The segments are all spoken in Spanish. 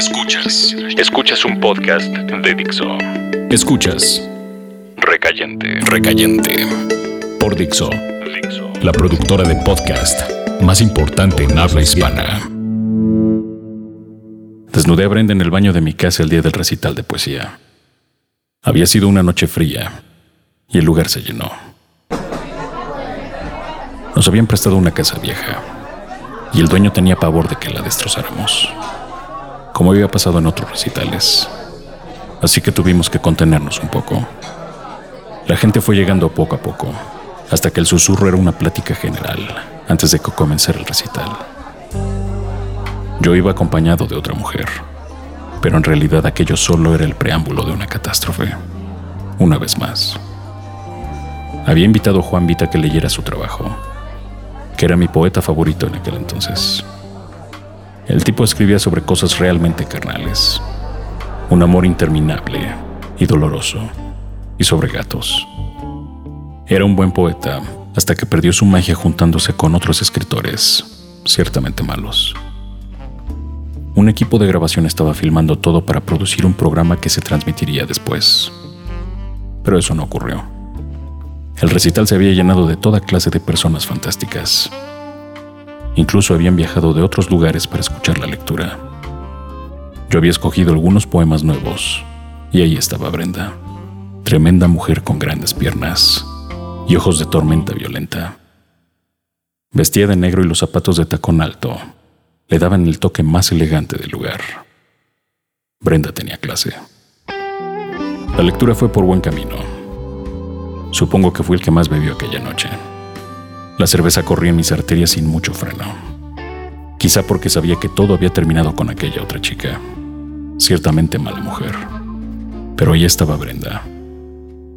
Escuchas. Escuchas un podcast de Dixo. Escuchas. Recayente. Recayente. Por Dixo. La productora de podcast más importante en habla hispana. Desnudé a Brenda en el baño de mi casa el día del recital de poesía. Había sido una noche fría y el lugar se llenó. Nos habían prestado una casa vieja y el dueño tenía pavor de que la destrozáramos, como había pasado en otros recitales. Así que tuvimos que contenernos un poco. La gente fue llegando poco a poco, hasta que el susurro era una plática general antes de que comenzara el recital. Yo iba acompañado de otra mujer, pero en realidad aquello solo era el preámbulo de una catástrofe. Una vez más. Había invitado a Juan Vita que leyera su trabajo, que era mi poeta favorito en aquel entonces. El tipo escribía sobre cosas realmente carnales, un amor interminable y doloroso, y sobre gatos. Era un buen poeta hasta que perdió su magia juntándose con otros escritores, ciertamente malos. Un equipo de grabación estaba filmando todo para producir un programa que se transmitiría después. Pero eso no ocurrió. El recital se había llenado de toda clase de personas fantásticas. Incluso habían viajado de otros lugares para escuchar la lectura. Yo había escogido algunos poemas nuevos, y ahí estaba Brenda, tremenda mujer con grandes piernas y ojos de tormenta violenta. Vestía de negro y los zapatos de tacón alto le daban el toque más elegante del lugar. Brenda tenía clase. La lectura fue por buen camino Supongo que fui el que más bebió aquella noche. La cerveza corría en mis arterias sin mucho freno. Quizá porque sabía que todo había terminado con aquella otra chica. Ciertamente mala mujer. Pero ahí estaba Brenda,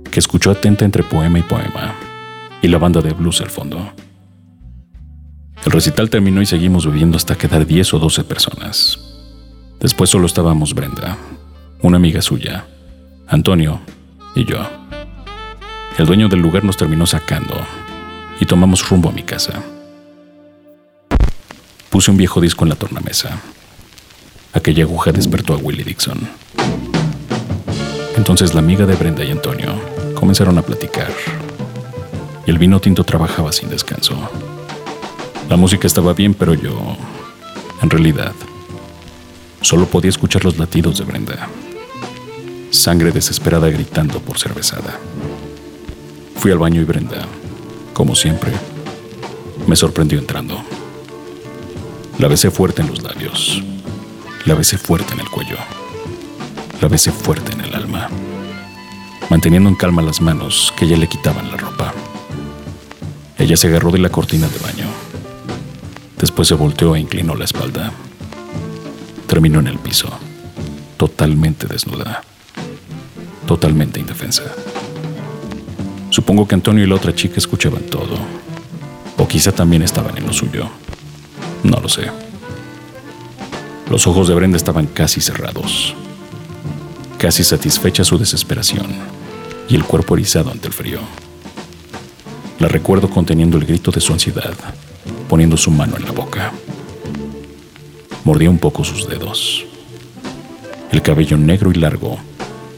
que escuchó atenta entre poema y poema, y la banda de blues al fondo. El recital terminó y seguimos bebiendo hasta quedar 10 o 12 personas. Después solo estábamos Brenda, una amiga suya, Antonio y yo. El dueño del lugar nos terminó sacando y tomamos rumbo a mi casa. Puse un viejo disco en la tornamesa. Aquella aguja despertó a Willie Dixon. Entonces la amiga de Brenda y Antonio comenzaron a platicar. Y el vino tinto trabajaba sin descanso. La música estaba bien, pero yo, en realidad, solo podía escuchar los latidos de Brenda. Sangre desesperada gritando por cervezada. Fui al baño y Brenda, como siempre, me sorprendió entrando. La besé fuerte en los labios, la besé fuerte en el cuello, la besé fuerte en el alma, manteniendo en calma las manos que ya le quitaban la ropa. Ella se agarró de la cortina de baño. Después se volteó e inclinó la espalda. Terminó en el piso, totalmente desnuda, totalmente indefensa. Supongo que Antonio y la otra chica escuchaban todo. O quizá también estaban en lo suyo. No lo sé. Los ojos de Brenda estaban casi cerrados. Casi satisfecha su desesperación y el cuerpo erizado ante el frío. La recuerdo conteniendo el grito de su ansiedad, poniendo su mano en la boca. Mordía un poco sus dedos. El cabello negro y largo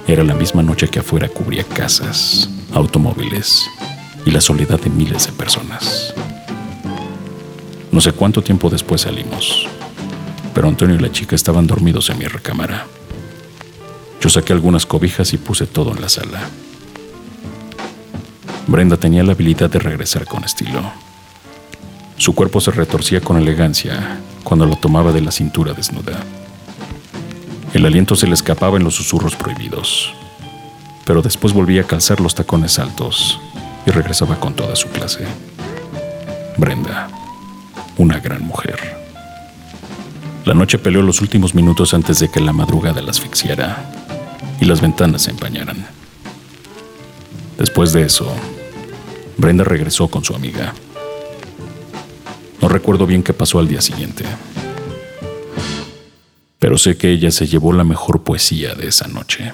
era la misma noche que afuera cubría casas, automóviles y la soledad de miles de personas. No sé cuánto tiempo después salimos, pero Antonio y la chica estaban dormidos en mi recámara. Yo saqué algunas cobijas y puse todo en la sala. Brenda tenía la habilidad de regresar con estilo. Su cuerpo se retorcía con elegancia cuando lo tomaba de la cintura desnuda. El aliento se le escapaba en los susurros prohibidos pero después volvía a calzar los tacones altos y regresaba con toda su clase. Brenda, una gran mujer. La noche peleó los últimos minutos antes de que la madrugada la asfixiara y las ventanas se empañaran. Después de eso, Brenda regresó con su amiga. No recuerdo bien qué pasó al día siguiente, pero sé que ella se llevó la mejor poesía de esa noche.